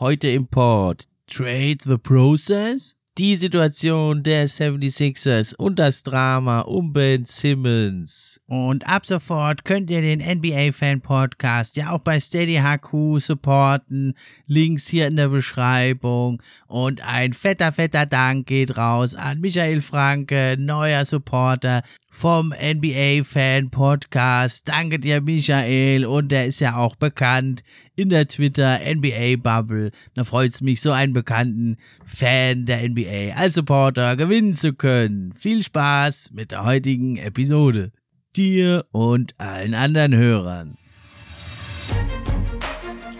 Heute im Pod Trade the Process, die Situation der 76ers und das Drama um Ben Simmons. Und ab sofort könnt ihr den NBA Fan Podcast ja auch bei Steady HQ supporten. Links hier in der Beschreibung. Und ein fetter, fetter Dank geht raus an Michael Franke, neuer Supporter vom NBA Fan Podcast. Danke dir, Michael. Und der ist ja auch bekannt in der Twitter NBA Bubble. Da freut es mich, so einen bekannten Fan der NBA als Supporter gewinnen zu können. Viel Spaß mit der heutigen Episode. Dir und allen anderen Hörern.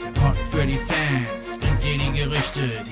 Der Pod für die Fans bringt dir die Gerüchte, die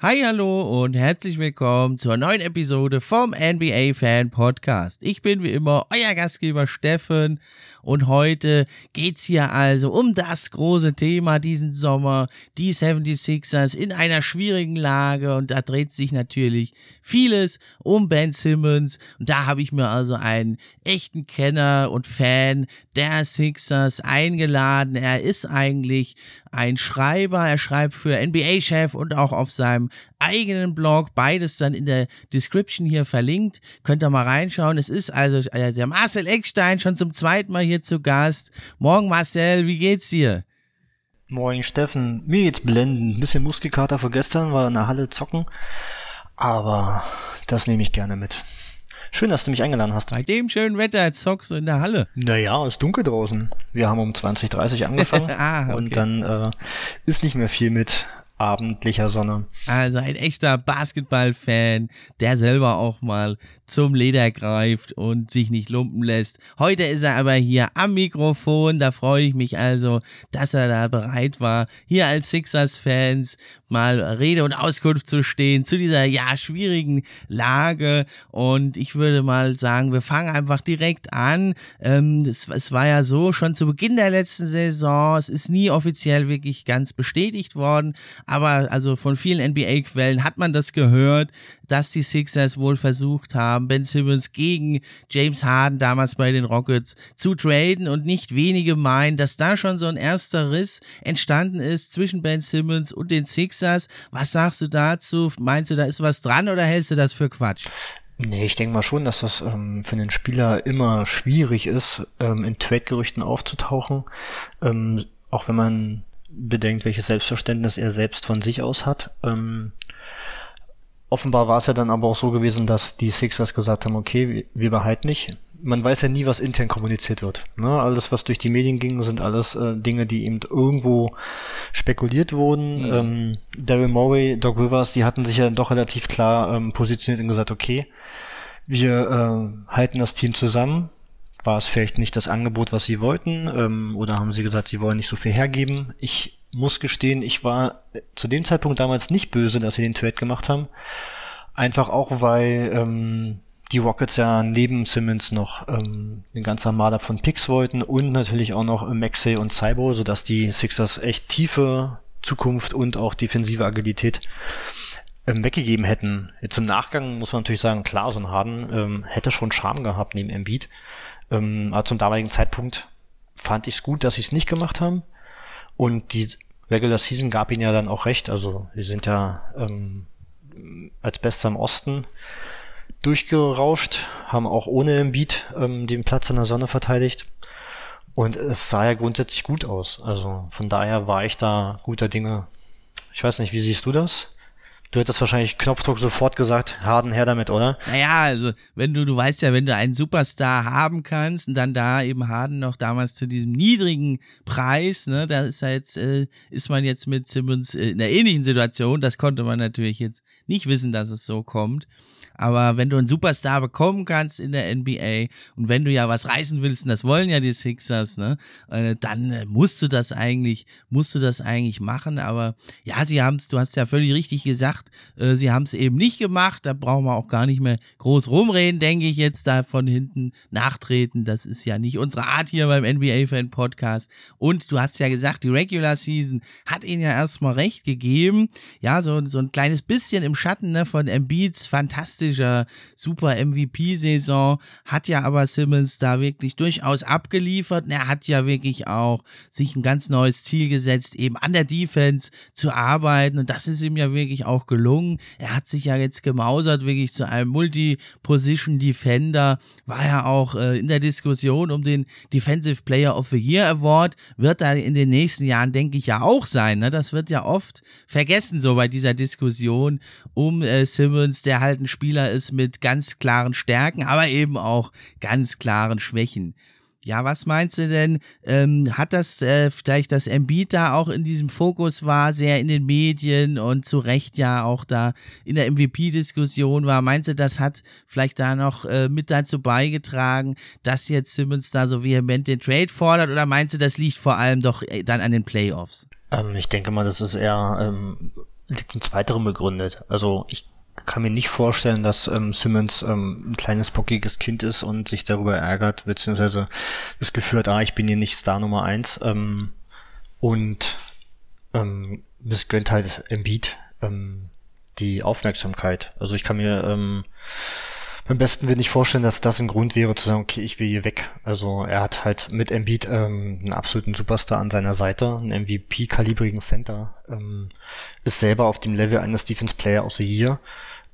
Hi, hallo und herzlich willkommen zur neuen Episode vom NBA Fan Podcast. Ich bin wie immer euer Gastgeber Steffen und heute geht's hier also um das große Thema diesen Sommer, die 76ers in einer schwierigen Lage und da dreht sich natürlich vieles um Ben Simmons und da habe ich mir also einen echten Kenner und Fan der Sixers eingeladen. Er ist eigentlich ein Schreiber, er schreibt für NBA-Chef und auch auf seinem eigenen Blog, beides dann in der Description hier verlinkt. Könnt ihr mal reinschauen. Es ist also äh, der Marcel Eckstein schon zum zweiten Mal hier zu Gast. Morgen Marcel, wie geht's dir? Moin Steffen, mir geht's blendend. Ein bisschen Muskelkater vor gestern, war in der Halle zocken. Aber das nehme ich gerne mit. Schön, dass du mich eingeladen hast. Bei dem schönen Wetter zockst du in der Halle. Naja, ist dunkel draußen. Wir haben um 20.30 angefangen Ah, okay. und dann äh, ist nicht mehr viel mit abendlicher Sonne. Also ein echter Basketball-Fan, der selber auch mal zum Leder greift und sich nicht lumpen lässt. Heute ist er aber hier am Mikrofon. Da freue ich mich also, dass er da bereit war, hier als Sixers-Fans mal Rede und Auskunft zu stehen zu dieser ja schwierigen Lage. Und ich würde mal sagen, wir fangen einfach direkt an. Ähm, es, es war ja so, schon zu Beginn der letzten Saison, es ist nie offiziell wirklich ganz bestätigt worden, aber also von vielen NBA-Quellen hat man das gehört, dass die Sixers wohl versucht haben, Ben Simmons gegen James Harden damals bei den Rockets zu traden und nicht wenige meinen, dass da schon so ein erster Riss entstanden ist zwischen Ben Simmons und den Sixers. Was sagst du dazu? Meinst du, da ist was dran oder hältst du das für Quatsch? Nee, ich denke mal schon, dass das ähm, für einen Spieler immer schwierig ist, ähm, in Trade-Gerüchten aufzutauchen. Ähm, auch wenn man bedenkt, welches Selbstverständnis er selbst von sich aus hat. Ähm, offenbar war es ja dann aber auch so gewesen, dass die Sixers gesagt haben, okay, wir, behalten nicht. Man weiß ja nie, was intern kommuniziert wird. Ne? Alles, was durch die Medien ging, sind alles äh, Dinge, die eben irgendwo spekuliert wurden. Mhm. Ähm, Daryl Morey, Doc Rivers, die hatten sich ja doch relativ klar ähm, positioniert und gesagt, okay, wir äh, halten das Team zusammen. War es vielleicht nicht das Angebot, was sie wollten? Ähm, oder haben sie gesagt, sie wollen nicht so viel hergeben? Ich muss gestehen, ich war äh, zu dem Zeitpunkt damals nicht böse, dass sie den Trade gemacht haben. Einfach auch, weil ähm, die Rockets ja neben Simmons noch ähm, eine ganze Armada von Picks wollten und natürlich auch noch äh, Maxey und Cybo, sodass die Sixers echt tiefe Zukunft und auch defensive Agilität ähm, weggegeben hätten. Jetzt im Nachgang muss man natürlich sagen, klar, so ein Harden ähm, hätte schon Charme gehabt neben Embiid. Ähm, aber zum damaligen Zeitpunkt fand ich es gut, dass sie es nicht gemacht haben. Und die Regular Season gab ihnen ja dann auch recht. Also wir sind ja ähm, als Bester im Osten durchgerauscht, haben auch ohne Embiid ähm, den Platz in der Sonne verteidigt. Und es sah ja grundsätzlich gut aus. Also von daher war ich da guter Dinge. Ich weiß nicht, wie siehst du das? Du hättest wahrscheinlich Knopfdruck sofort gesagt, Harden her damit, oder? Naja, also wenn du, du weißt ja, wenn du einen Superstar haben kannst und dann da eben Harden noch damals zu diesem niedrigen Preis, ne, da ist ja jetzt, äh, ist man jetzt mit Simmons äh, in einer ähnlichen Situation. Das konnte man natürlich jetzt nicht wissen, dass es so kommt. Aber wenn du einen Superstar bekommen kannst in der NBA und wenn du ja was reißen willst, und das wollen ja die Sixers, ne, äh, dann äh, musst du das eigentlich, musst du das eigentlich machen. Aber ja, sie haben du hast ja völlig richtig gesagt, äh, sie haben es eben nicht gemacht. Da brauchen wir auch gar nicht mehr groß rumreden, denke ich jetzt da von hinten nachtreten. Das ist ja nicht unsere Art hier beim NBA Fan Podcast. Und du hast ja gesagt, die Regular Season hat ihnen ja erstmal recht gegeben. Ja, so, so ein kleines bisschen im Schatten ne, von Embiids fantastisch fantastischer, super MVP-Saison, hat ja aber Simmons da wirklich durchaus abgeliefert. er hat ja wirklich auch sich ein ganz neues Ziel gesetzt, eben an der Defense zu arbeiten. Und das ist ihm ja wirklich auch gelungen. Er hat sich ja jetzt gemausert, wirklich zu einem Multi-Position-Defender. War ja auch äh, in der Diskussion um den Defensive Player of the Year Award. Wird da in den nächsten Jahren, denke ich, ja auch sein. Ne? Das wird ja oft vergessen, so bei dieser Diskussion um äh, Simmons, der halt ein Spieler ist mit ganz klaren Stärken, aber eben auch ganz klaren Schwächen. Ja, was meinst du denn? Ähm, hat das äh, vielleicht das Embiid da auch in diesem Fokus war, sehr in den Medien und zu Recht ja auch da in der MVP-Diskussion war? Meinst du, das hat vielleicht da noch äh, mit dazu beigetragen, dass jetzt Simmons da so vehement den Trade fordert? Oder meinst du, das liegt vor allem doch äh, dann an den Playoffs? Ähm, ich denke mal, das ist eher ähm, liegt in zweiterem begründet. Also ich kann mir nicht vorstellen, dass ähm, Simmons ähm, ein kleines bockiges Kind ist und sich darüber ärgert, beziehungsweise das Gefühl hat, ah, ich bin hier nicht Star Nummer eins ähm, und ähm, missgönnt halt Embiid ähm, die Aufmerksamkeit. Also ich kann mir ähm, beim besten Willen nicht vorstellen, dass das ein Grund wäre zu sagen, okay, ich will hier weg. Also er hat halt mit Embiid ähm, einen absoluten Superstar an seiner Seite, einen MVP-kalibrigen Center, ähm, ist selber auf dem Level eines Defense Player the Year,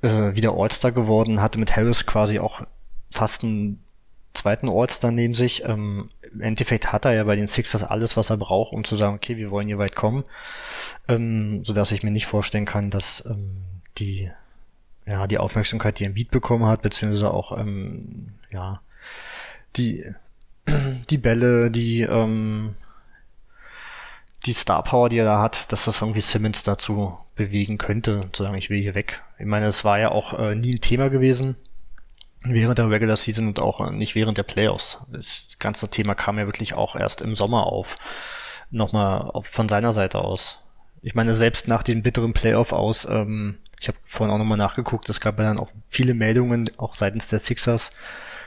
äh, wieder All-Star geworden, hatte mit Harris quasi auch fast einen zweiten All-Star neben sich. Ähm, Im Endeffekt hat er ja bei den Sixers alles, was er braucht, um zu sagen, okay, wir wollen hier weit kommen, ähm, so dass ich mir nicht vorstellen kann, dass ähm, die ja, die Aufmerksamkeit, die Beat bekommen hat, beziehungsweise auch, ähm, ja, die, die Bälle, die, ähm, die Star Power, die er da hat, dass das irgendwie Simmons dazu bewegen könnte, zu sagen, ich will hier weg. Ich meine, es war ja auch äh, nie ein Thema gewesen während der Regular Season und auch nicht während der Playoffs. Das ganze Thema kam ja wirklich auch erst im Sommer auf. Nochmal von seiner Seite aus. Ich meine, selbst nach den bitteren Playoff aus, ähm, ich habe vorhin auch nochmal nachgeguckt, es gab ja dann auch viele Meldungen, auch seitens der Sixers.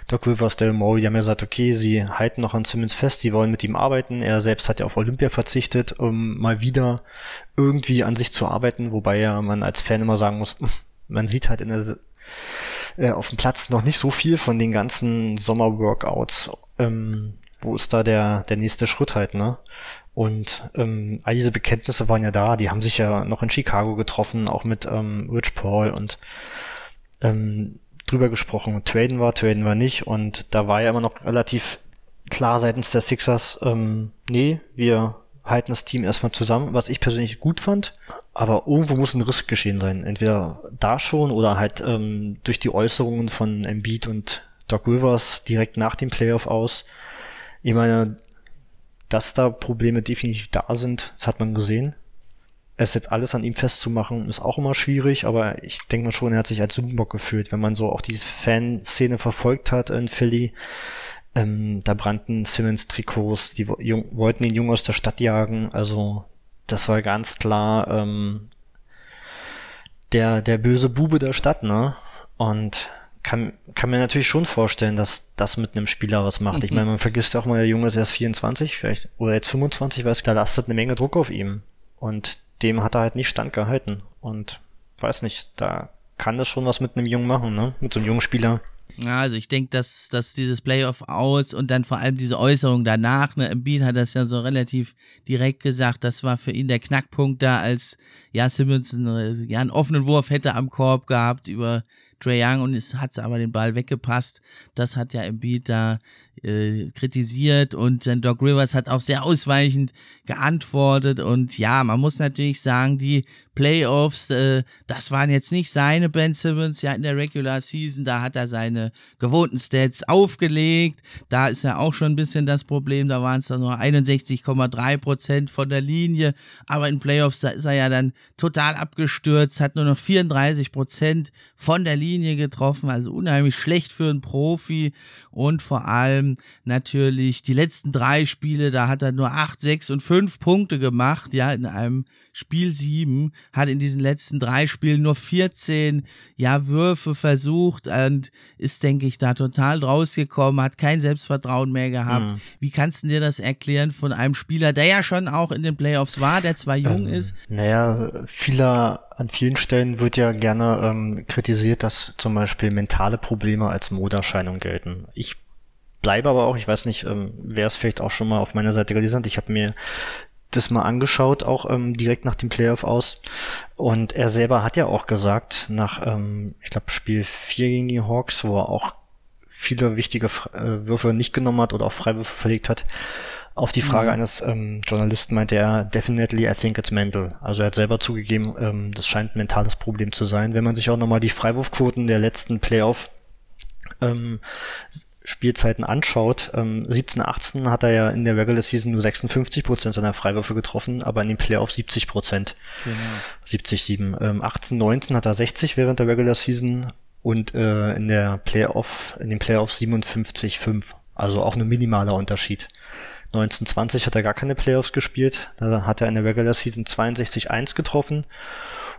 Doc Rivers, Daryl Morey, die haben ja gesagt, okay, sie halten noch an Simmons fest, sie wollen mit ihm arbeiten. Er selbst hat ja auf Olympia verzichtet, um mal wieder irgendwie an sich zu arbeiten, wobei ja man als Fan immer sagen muss, man sieht halt in der, äh, auf dem Platz noch nicht so viel von den ganzen Sommerworkouts. Ähm, wo ist da der, der nächste Schritt halt, ne? Und ähm, all diese Bekenntnisse waren ja da, die haben sich ja noch in Chicago getroffen, auch mit ähm, Rich Paul und ähm, drüber gesprochen. Traden war, traden war nicht und da war ja immer noch relativ klar seitens der Sixers, ähm, nee, wir halten das Team erstmal zusammen, was ich persönlich gut fand. Aber irgendwo muss ein Riss geschehen sein. Entweder da schon oder halt ähm, durch die Äußerungen von Embiid und Doc Rivers direkt nach dem Playoff aus. Ich meine, dass da Probleme definitiv da sind, das hat man gesehen. Es jetzt alles an ihm festzumachen, ist auch immer schwierig, aber ich denke mal schon, er hat sich als Sündenbock gefühlt, wenn man so auch diese Fanszene verfolgt hat in Philly. Ähm, da brannten Simmons-Trikots, die wollten ihn jung aus der Stadt jagen, also das war ganz klar ähm, der, der böse Bube der Stadt, ne? Und kann, kann mir natürlich schon vorstellen, dass das mit einem Spieler was macht. Mhm. Ich meine, man vergisst auch mal, der Junge ist erst 24, vielleicht, oder jetzt 25, weil es klar lastet eine Menge Druck auf ihm. Und dem hat er halt nicht standgehalten. Und weiß nicht, da kann das schon was mit einem Jungen machen, ne? Mit so einem jungen Spieler. Ja, also ich denke, dass, dass dieses Playoff aus und dann vor allem diese Äußerung danach, ne, Embiid hat das ja so relativ direkt gesagt, das war für ihn der Knackpunkt da, als ja Simmons einen, ja, einen offenen Wurf hätte am Korb gehabt über Trey Young und es hat aber den Ball weggepasst. Das hat ja Embiid da äh, kritisiert und äh, Doc Rivers hat auch sehr ausweichend geantwortet. Und ja, man muss natürlich sagen, die Playoffs, äh, das waren jetzt nicht seine Ben Simmons, ja in der Regular Season, da hat er seine gewohnten Stats aufgelegt, da ist ja auch schon ein bisschen das Problem, da waren es dann nur 61,3 Prozent von der Linie, aber in Playoffs, ist er ja dann total abgestürzt, hat nur noch 34 Prozent von der Linie getroffen, also unheimlich schlecht für einen Profi. Und vor allem natürlich die letzten drei Spiele, da hat er nur 8, 6 und 5 Punkte gemacht, ja, in einem Spiel 7, hat in diesen letzten drei Spielen nur 14 ja, Würfe versucht und ist, denke ich, da total rausgekommen, hat kein Selbstvertrauen mehr gehabt. Mhm. Wie kannst du dir das erklären von einem Spieler, der ja schon auch in den Playoffs war, der zwar jung ähm, ist? Naja, vieler, an vielen Stellen wird ja gerne ähm, kritisiert, dass zum Beispiel mentale Probleme als Moderscheinung gelten. Ich bleibe aber auch, ich weiß nicht, ähm, wer es vielleicht auch schon mal auf meiner Seite gelesen hat, ich habe mir das mal angeschaut, auch ähm, direkt nach dem Playoff aus. Und er selber hat ja auch gesagt, nach, ähm, ich glaube, Spiel 4 gegen die Hawks, wo er auch viele wichtige äh, Würfe nicht genommen hat oder auch Freiwürfe verlegt hat, auf die Frage mhm. eines ähm, Journalisten meinte er, definitely I think it's mental. Also er hat selber zugegeben, ähm, das scheint ein mentales Problem zu sein. Wenn man sich auch nochmal die Freiwurfquoten der letzten Playoff ähm, Spielzeiten anschaut, ähm, 17, 18 hat er ja in der Regular Season nur 56 Prozent seiner Freiwürfe getroffen, aber in den Playoffs 70 Prozent. Genau. 70, 7. Ähm, 18, 19 hat er 60 während der Regular Season und äh, in der Playoff, in den Playoffs 57, 5. Also auch ein minimaler Unterschied. 1920 hat er gar keine Playoffs gespielt. Da hat er in der Regular Season 62, 1 getroffen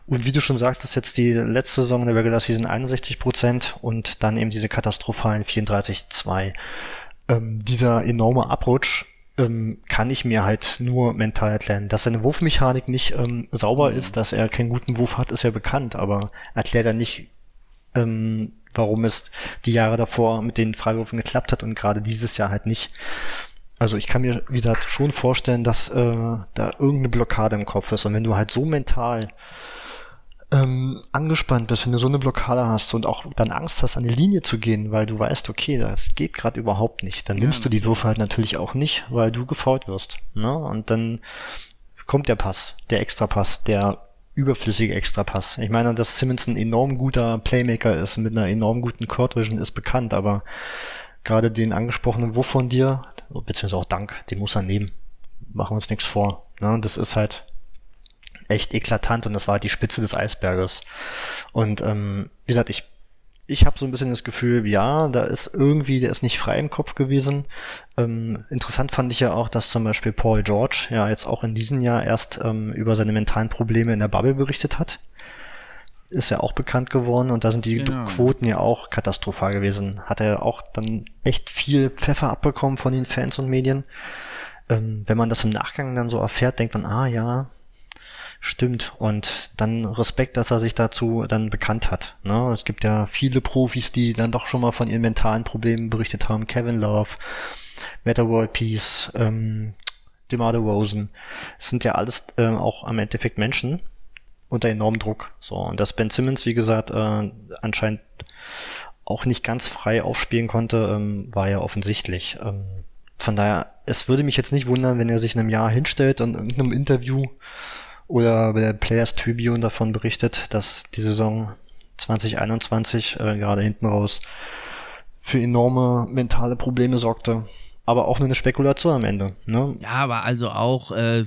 und wie du schon sagtest, jetzt die letzte Saison der Regular Season 61 Prozent und dann eben diese katastrophalen 34-2. Ähm, dieser enorme Abrutsch ähm, kann ich mir halt nur mental erklären. Dass seine Wurfmechanik nicht ähm, sauber mhm. ist, dass er keinen guten Wurf hat, ist ja bekannt, aber erklärt er nicht, ähm, warum es die Jahre davor mit den Freiwürfen geklappt hat und gerade dieses Jahr halt nicht. Also ich kann mir, wie gesagt, schon vorstellen, dass äh, da irgendeine Blockade im Kopf ist. Und wenn du halt so mental ähm, angespannt bist, wenn du so eine Blockade hast und auch dann Angst hast, an die Linie zu gehen, weil du weißt, okay, das geht gerade überhaupt nicht, dann ja, nimmst du die Würfe halt natürlich auch nicht, weil du gefault wirst. Ne? Und dann kommt der Pass, der Extrapass, der überflüssige Extrapass. Ich meine, dass Simmons ein enorm guter Playmaker ist, mit einer enorm guten Court Vision ist bekannt, aber gerade den angesprochenen Wurf von dir, beziehungsweise auch Dank, den muss er nehmen. Machen wir uns nichts vor. Ne? Das ist halt echt eklatant und das war halt die Spitze des Eisberges. Und ähm, wie gesagt, ich ich habe so ein bisschen das Gefühl, ja, da ist irgendwie, der ist nicht frei im Kopf gewesen. Ähm, interessant fand ich ja auch, dass zum Beispiel Paul George ja jetzt auch in diesem Jahr erst ähm, über seine mentalen Probleme in der Bubble berichtet hat. Ist ja auch bekannt geworden und da sind die genau. Quoten ja auch katastrophal gewesen. Hat er auch dann echt viel Pfeffer abbekommen von den Fans und Medien. Ähm, wenn man das im Nachgang dann so erfährt, denkt man, ah ja, Stimmt. Und dann Respekt, dass er sich dazu dann bekannt hat. Ne? Es gibt ja viele Profis, die dann doch schon mal von ihren mentalen Problemen berichtet haben. Kevin Love, Meta World Peace, ähm, DeMar Rosen. Es sind ja alles äh, auch am Endeffekt Menschen unter enormem Druck. So. Und dass Ben Simmons, wie gesagt, äh, anscheinend auch nicht ganz frei aufspielen konnte, ähm, war ja offensichtlich. Ähm, von daher, es würde mich jetzt nicht wundern, wenn er sich in einem Jahr hinstellt und in irgendeinem Interview oder bei der Players Tribune davon berichtet, dass die Saison 2021 äh, gerade hinten raus für enorme mentale Probleme sorgte. Aber auch nur eine Spekulation am Ende. Ne? Ja, aber also auch äh,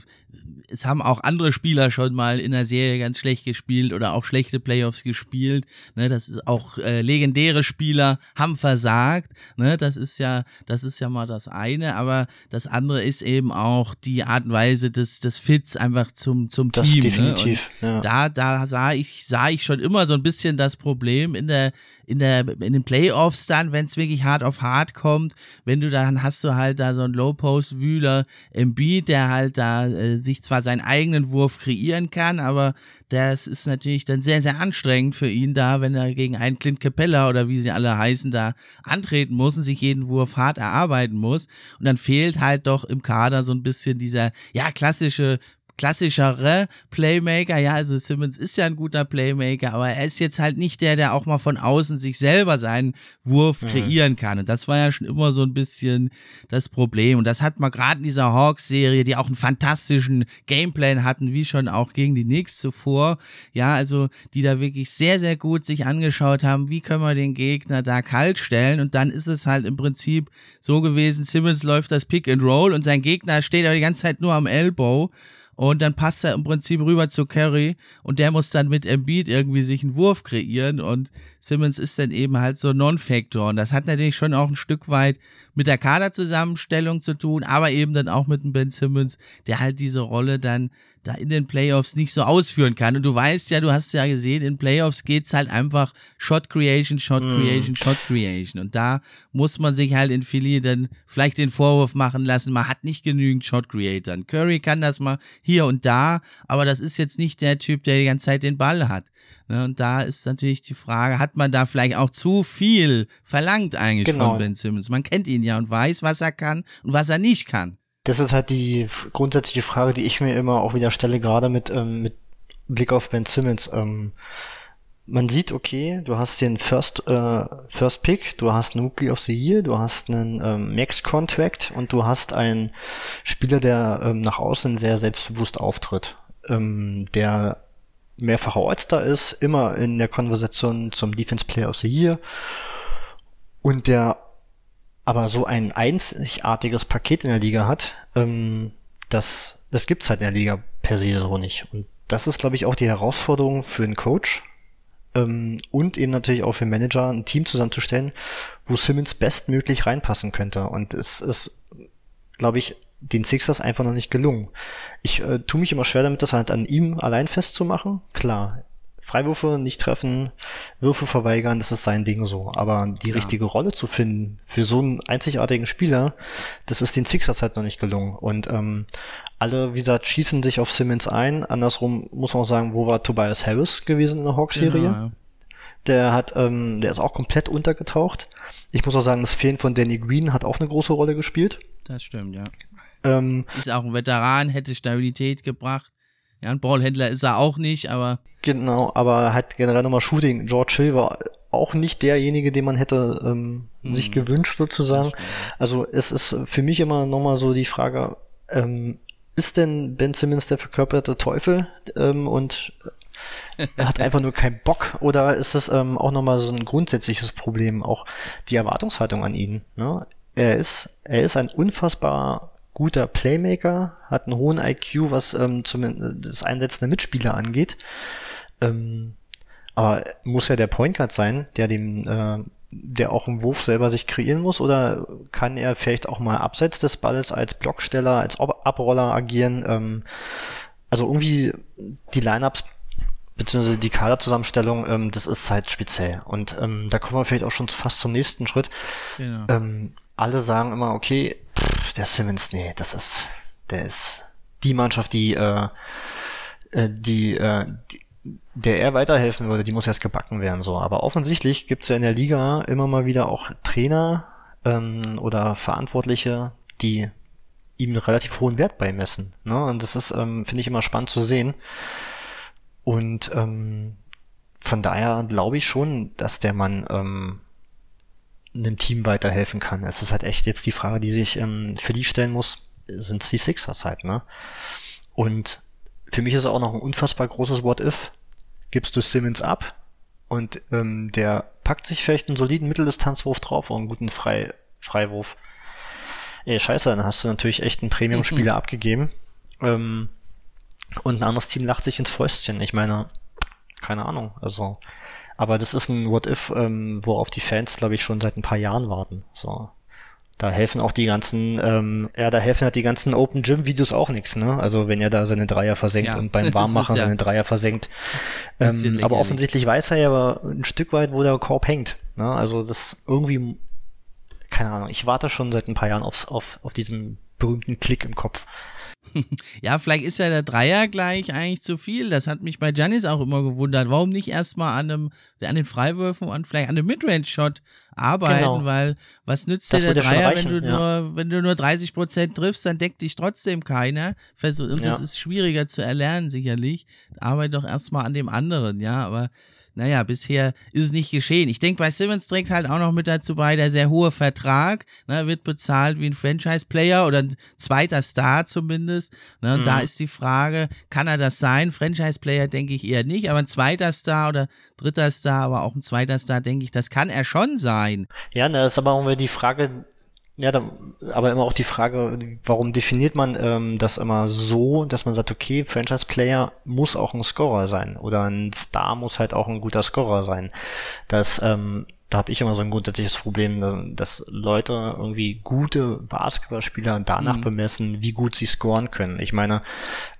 es haben auch andere Spieler schon mal in der Serie ganz schlecht gespielt oder auch schlechte Playoffs gespielt. Ne, das ist auch äh, legendäre Spieler haben versagt. Ne, das ist ja, das ist ja mal das eine, aber das andere ist eben auch die Art und Weise des, des Fits einfach zum, zum das Team. Definitiv. Ne? Ja. Da, da sah ich, sah ich schon immer so ein bisschen das Problem in der, in der, in den Playoffs dann, wenn es wirklich hart auf hart kommt, wenn du dann hast du halt da so einen Low-Post-Wühler im Beat, der halt da äh, sich zwar seinen eigenen Wurf kreieren kann, aber das ist natürlich dann sehr, sehr anstrengend für ihn da, wenn er gegen einen Clint Capella oder wie sie alle heißen, da antreten muss und sich jeden Wurf hart erarbeiten muss. Und dann fehlt halt doch im Kader so ein bisschen dieser, ja, klassische klassischere Playmaker. Ja, also Simmons ist ja ein guter Playmaker, aber er ist jetzt halt nicht der, der auch mal von außen sich selber seinen Wurf mhm. kreieren kann. Und das war ja schon immer so ein bisschen das Problem. Und das hat man gerade in dieser Hawks-Serie, die auch einen fantastischen Gameplan hatten, wie schon auch gegen die Knicks zuvor. Ja, also die da wirklich sehr, sehr gut sich angeschaut haben, wie können wir den Gegner da kalt stellen. Und dann ist es halt im Prinzip so gewesen, Simmons läuft das Pick and Roll und sein Gegner steht aber die ganze Zeit nur am Elbow. Und dann passt er im Prinzip rüber zu Curry und der muss dann mit Embiid irgendwie sich einen Wurf kreieren und Simmons ist dann eben halt so Non-Factor. Und das hat natürlich schon auch ein Stück weit mit der Kaderzusammenstellung zu tun, aber eben dann auch mit dem Ben Simmons, der halt diese Rolle dann da in den Playoffs nicht so ausführen kann. Und du weißt ja, du hast ja gesehen, in Playoffs geht's halt einfach Shot Creation, Shot mm. Creation, Shot Creation. Und da muss man sich halt in Philly dann vielleicht den Vorwurf machen lassen, man hat nicht genügend Shot Creators. Curry kann das mal hier und da, aber das ist jetzt nicht der Typ, der die ganze Zeit den Ball hat. Ne, und da ist natürlich die Frage, hat man da vielleicht auch zu viel verlangt eigentlich genau. von Ben Simmons? Man kennt ihn ja und weiß, was er kann und was er nicht kann. Das ist halt die grundsätzliche Frage, die ich mir immer auch wieder stelle, gerade mit, ähm, mit Blick auf Ben Simmons. Ähm, man sieht, okay, du hast den First, äh, First Pick, du hast einen Rookie of the Year, du hast einen ähm, Max-Contract und du hast einen Spieler, der ähm, nach außen sehr selbstbewusst auftritt, ähm, der mehrfacher All-Star ist, immer in der Konversation zum Defense Player of the Year und der aber so ein einzigartiges Paket in der Liga hat, ähm, das, das gibt's halt in der Liga per se so nicht. Und das ist, glaube ich, auch die Herausforderung für einen Coach ähm, und eben natürlich auch für einen Manager, ein Team zusammenzustellen, wo Simmons bestmöglich reinpassen könnte. Und es ist, glaube ich, den Sixers einfach noch nicht gelungen. Ich äh, tue mich immer schwer damit, das halt an ihm allein festzumachen. Klar, Freiwürfe nicht treffen, Würfe verweigern, das ist sein Ding so. Aber die ja. richtige Rolle zu finden für so einen einzigartigen Spieler, das ist den Sixers halt noch nicht gelungen. Und ähm, alle, wie gesagt, schießen sich auf Simmons ein. Andersrum muss man auch sagen, wo war Tobias Harris gewesen in der Hawks-Serie? Genau, ja. Der hat, ähm, der ist auch komplett untergetaucht. Ich muss auch sagen, das Fehlen von Danny Green hat auch eine große Rolle gespielt. Das stimmt, ja. Ähm, ist auch ein Veteran, hätte Stabilität gebracht. Ja, ein Ballhändler ist er auch nicht, aber. Genau, aber hat generell nochmal Shooting. George Hill war auch nicht derjenige, den man hätte ähm, hm. sich gewünscht sozusagen. Also es ist für mich immer nochmal so die Frage, ähm, ist denn Ben Simmons der verkörperte Teufel ähm, und hat einfach nur keinen Bock oder ist es ähm, auch nochmal so ein grundsätzliches Problem, auch die Erwartungshaltung an ihn? Ne? Er ist, er ist ein unfassbar guter Playmaker, hat einen hohen IQ, was ähm, zumindest das Einsetzen der Mitspieler angeht. Ähm, aber muss ja der Point Guard sein, der dem, äh, der auch im Wurf selber sich kreieren muss, oder kann er vielleicht auch mal abseits des Balles als Blocksteller, als Abroller agieren? Ähm, also irgendwie die Lineups beziehungsweise die Kaderzusammenstellung, ähm, das ist halt speziell. Und ähm, da kommen wir vielleicht auch schon fast zum nächsten Schritt. Genau. Ähm, alle sagen immer, okay, pff, der Simmons, nee, das ist, der ist die Mannschaft, die, äh, äh, die, äh, die der er weiterhelfen würde, die muss erst gebacken werden, so. Aber offensichtlich gibt's ja in der Liga immer mal wieder auch Trainer ähm, oder Verantwortliche, die ihm einen relativ hohen Wert beimessen. Ne? Und das ist, ähm, finde ich, immer spannend zu sehen. Und ähm, von daher glaube ich schon, dass der Mann ähm, einem Team weiterhelfen kann. Es ist halt echt jetzt die Frage, die sich ähm, für die stellen muss, sind es die Sixers halt, ne? Und für mich ist auch noch ein unfassbar großes What-If. Gibst du Simmons ab und ähm, der packt sich vielleicht einen soliden Mitteldistanzwurf drauf oder einen guten Frei Freiwurf. Ey, scheiße, dann hast du natürlich echt einen Premium-Spieler abgegeben. Ähm, und ein anderes Team lacht sich ins Fäustchen. Ich meine, keine Ahnung, also aber das ist ein What-If, ähm, worauf die Fans, glaube ich, schon seit ein paar Jahren warten. So. Da helfen auch die ganzen, ähm, ja, da helfen halt die ganzen Open Gym Videos auch nichts, ne? Also wenn er da seine Dreier versenkt ja, und beim Warmmachen ja seine Dreier versenkt. Ähm, aber offensichtlich weiß er ja aber ein Stück weit, wo der Korb hängt. Ne? Also das irgendwie, keine Ahnung, ich warte schon seit ein paar Jahren aufs, auf, auf diesen berühmten Klick im Kopf. ja, vielleicht ist ja der Dreier gleich eigentlich zu viel. Das hat mich bei Janis auch immer gewundert. Warum nicht erstmal an, einem, an den Freiwürfen und vielleicht an dem Midrange-Shot arbeiten, genau. weil was nützt das dir der Dreier, wenn du ja. nur, wenn du nur 30 Prozent triffst, dann deckt dich trotzdem keiner. Und das ja. ist schwieriger zu erlernen, sicherlich. Arbeite doch erstmal an dem anderen, ja, aber naja, bisher ist es nicht geschehen. Ich denke, bei Simmons trägt halt auch noch mit dazu bei, der sehr hohe Vertrag, ne, wird bezahlt wie ein Franchise-Player oder ein zweiter Star zumindest. Ne, mhm. Da ist die Frage, kann er das sein? Franchise-Player denke ich eher nicht, aber ein zweiter Star oder dritter Star, aber auch ein zweiter Star, denke ich, das kann er schon sein. Ja, das ist aber auch die Frage, ja, da, aber immer auch die Frage, warum definiert man ähm, das immer so, dass man sagt, okay, Franchise-Player muss auch ein Scorer sein oder ein Star muss halt auch ein guter Scorer sein. Das, ähm, da habe ich immer so ein grundsätzliches Problem, dass Leute irgendwie gute Basketballspieler danach mhm. bemessen, wie gut sie scoren können. Ich meine,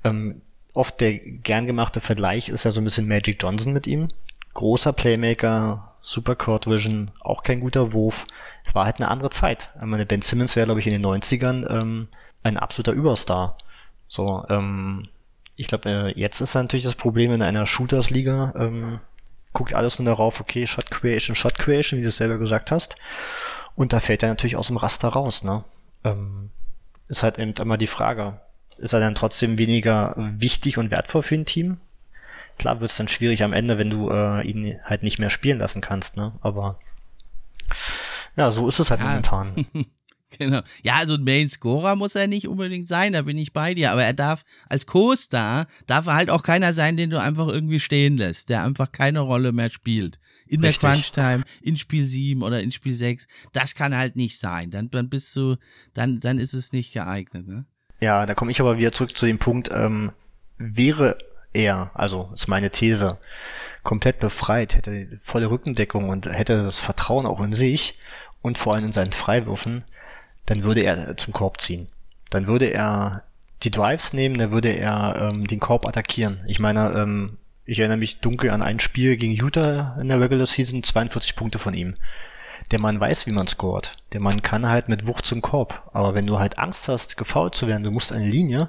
ähm, oft der gern gemachte Vergleich ist ja so ein bisschen Magic Johnson mit ihm. Großer Playmaker, super Court Vision, auch kein guter Wurf war halt eine andere Zeit. Ich meine, Ben Simmons wäre, glaube ich, in den 90ern ähm, ein absoluter Überstar. So, ähm, ich glaube, äh, jetzt ist natürlich das Problem in einer Shooters-Liga, ähm, guckt alles nur darauf, okay, Shot Creation, Shot Creation, wie du es selber gesagt hast. Und da fällt er natürlich aus dem Raster raus, ne? Ähm, ist halt eben immer die Frage, ist er dann trotzdem weniger wichtig und wertvoll für ein Team? Klar wird es dann schwierig am Ende, wenn du äh, ihn halt nicht mehr spielen lassen kannst, ne? Aber ja, so ist es halt ja. momentan. Genau. Ja, also ein Main Scorer muss er nicht unbedingt sein, da bin ich bei dir. Aber er darf, als Co-Star, darf er halt auch keiner sein, den du einfach irgendwie stehen lässt, der einfach keine Rolle mehr spielt. In Richtig. der Crunch-Time, in Spiel 7 oder in Spiel 6. Das kann halt nicht sein. Dann, dann bist du, dann, dann ist es nicht geeignet, ne? Ja, da komme ich aber wieder zurück zu dem Punkt, ähm, wäre er, also ist meine These, komplett befreit, hätte volle Rückendeckung und hätte das Vertrauen auch in sich und vor allem in seinen Freiwürfen, dann würde er zum Korb ziehen. Dann würde er die Drives nehmen, dann würde er ähm, den Korb attackieren. Ich meine, ähm, ich erinnere mich dunkel an ein Spiel gegen Utah in der Regular Season, 42 Punkte von ihm. Der Mann weiß, wie man scoret. Der Mann kann halt mit Wucht zum Korb. Aber wenn du halt Angst hast, gefault zu werden, du musst eine Linie,